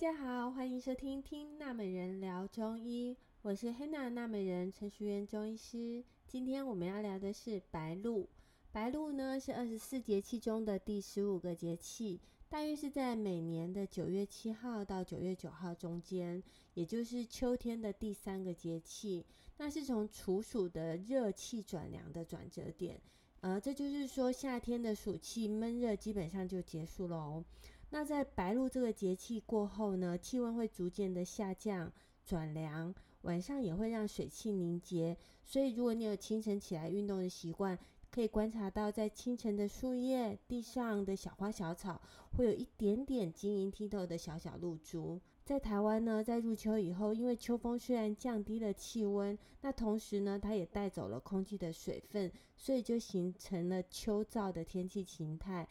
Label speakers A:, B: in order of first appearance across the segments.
A: 大家好，欢迎收听《听纳美人聊中医》，我是黑娜纳美人陈淑媛中医师。今天我们要聊的是白露。白露呢是二十四节气中的第十五个节气，大约是在每年的九月七号到九月九号中间，也就是秋天的第三个节气。那是从处暑的热气转凉的转折点，呃，这就是说夏天的暑气闷热基本上就结束了哦。那在白露这个节气过后呢，气温会逐渐的下降转凉，晚上也会让水汽凝结。所以，如果你有清晨起来运动的习惯，可以观察到在清晨的树叶、地上的小花小草，会有一点点晶莹剔透的小小露珠。在台湾呢，在入秋以后，因为秋风虽然降低了气温，那同时呢，它也带走了空气的水分，所以就形成了秋燥的天气形态。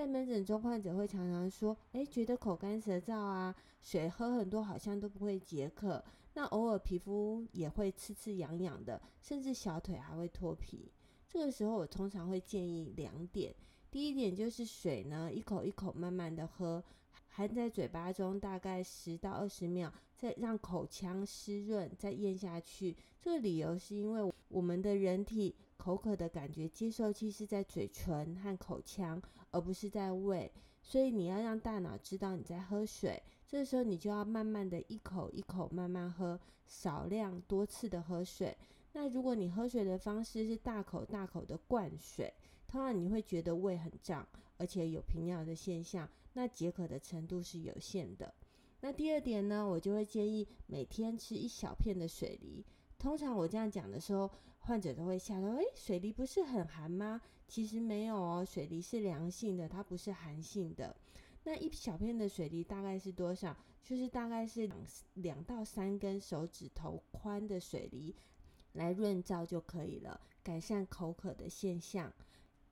A: 在门诊中，患者会常常说：“诶，觉得口干舌燥啊，水喝很多好像都不会解渴。那偶尔皮肤也会刺刺痒痒的，甚至小腿还会脱皮。这个时候，我通常会建议两点。第一点就是水呢，一口一口慢慢的喝，含在嘴巴中大概十到二十秒，再让口腔湿润，再咽下去。这个理由是因为我们的人体。”口渴的感觉接受器是在嘴唇和口腔，而不是在胃，所以你要让大脑知道你在喝水。这时候你就要慢慢的一口一口慢慢喝，少量多次的喝水。那如果你喝水的方式是大口大口的灌水，通常你会觉得胃很胀，而且有频尿的现象，那解渴的程度是有限的。那第二点呢，我就会建议每天吃一小片的水梨。通常我这样讲的时候，患者都会吓到。诶，水梨不是很寒吗？其实没有哦，水梨是凉性的，它不是寒性的。那一小片的水梨大概是多少？就是大概是两两到三根手指头宽的水梨来润燥就可以了，改善口渴的现象。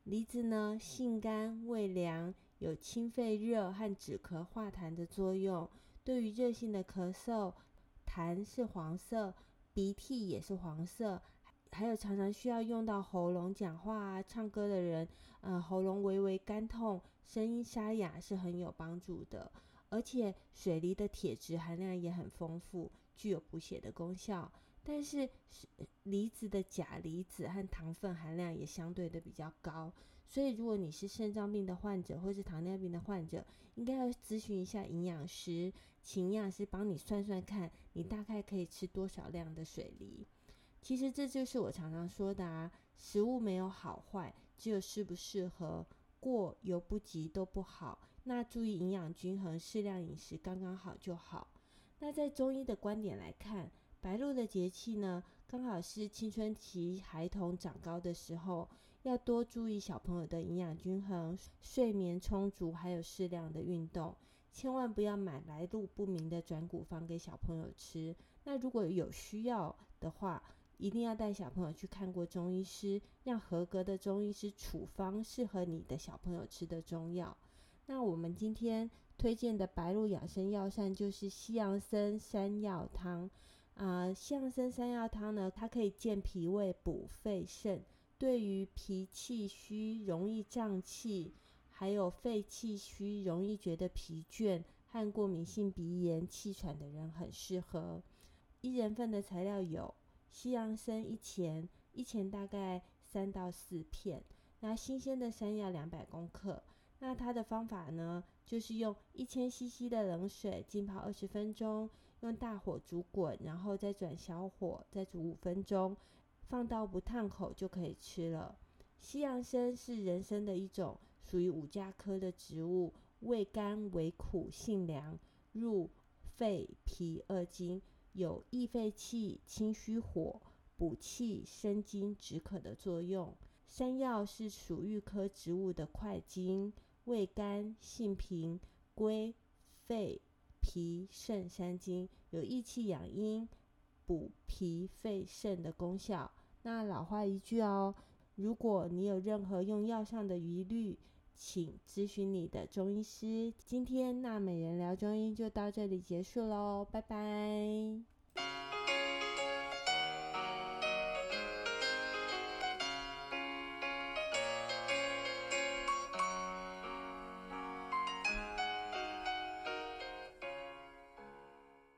A: 梨子呢，性甘味凉，有清肺热和止咳化痰的作用。对于热性的咳嗽，痰是黄色。鼻涕也是黄色，还有常常需要用到喉咙讲话啊、唱歌的人，呃，喉咙微微干痛、声音沙哑是很有帮助的。而且水梨的铁质含量也很丰富，具有补血的功效。但是梨子的钾离子和糖分含量也相对的比较高，所以如果你是肾脏病的患者或是糖尿病的患者，应该要咨询一下营养师，请营养师帮你算算看，你大概可以吃多少量的水梨。其实这就是我常常说的啊，食物没有好坏，只有适不适合，过犹不及都不好。那注意营养均衡，适量饮食刚刚好就好。那在中医的观点来看，白露的节气呢，刚好是青春期孩童长高的时候，要多注意小朋友的营养均衡、睡眠充足，还有适量的运动。千万不要买来路不明的转骨方给小朋友吃。那如果有需要的话，一定要带小朋友去看过中医师，让合格的中医师处方适合你的小朋友吃的中药。那我们今天推荐的白露养生药膳就是西洋参山药汤。啊、西洋参山药汤呢，它可以健脾胃、补肺肾，对于脾气虚、容易胀气，还有肺气虚、容易觉得疲倦和过敏性鼻炎、气喘的人很适合。一人份的材料有西洋参一钱，一钱大概三到四片，那新鲜的山药两百公克。那它的方法呢，就是用一千 CC 的冷水浸泡二十分钟，用大火煮滚，然后再转小火再煮五分钟，放到不烫口就可以吃了。西洋参是人参的一种，属于五加科的植物，味甘微苦，性凉，入肺脾二经，有益肺气、清虚火、补气生津、止渴的作用。山药是属玉科植物的块茎。味甘性平，归肺、脾、肾三经，有益气养阴、补脾肺肾的功效。那老话一句哦，如果你有任何用药上的疑虑，请咨询你的中医师。今天那美人聊中医就到这里结束喽，拜拜。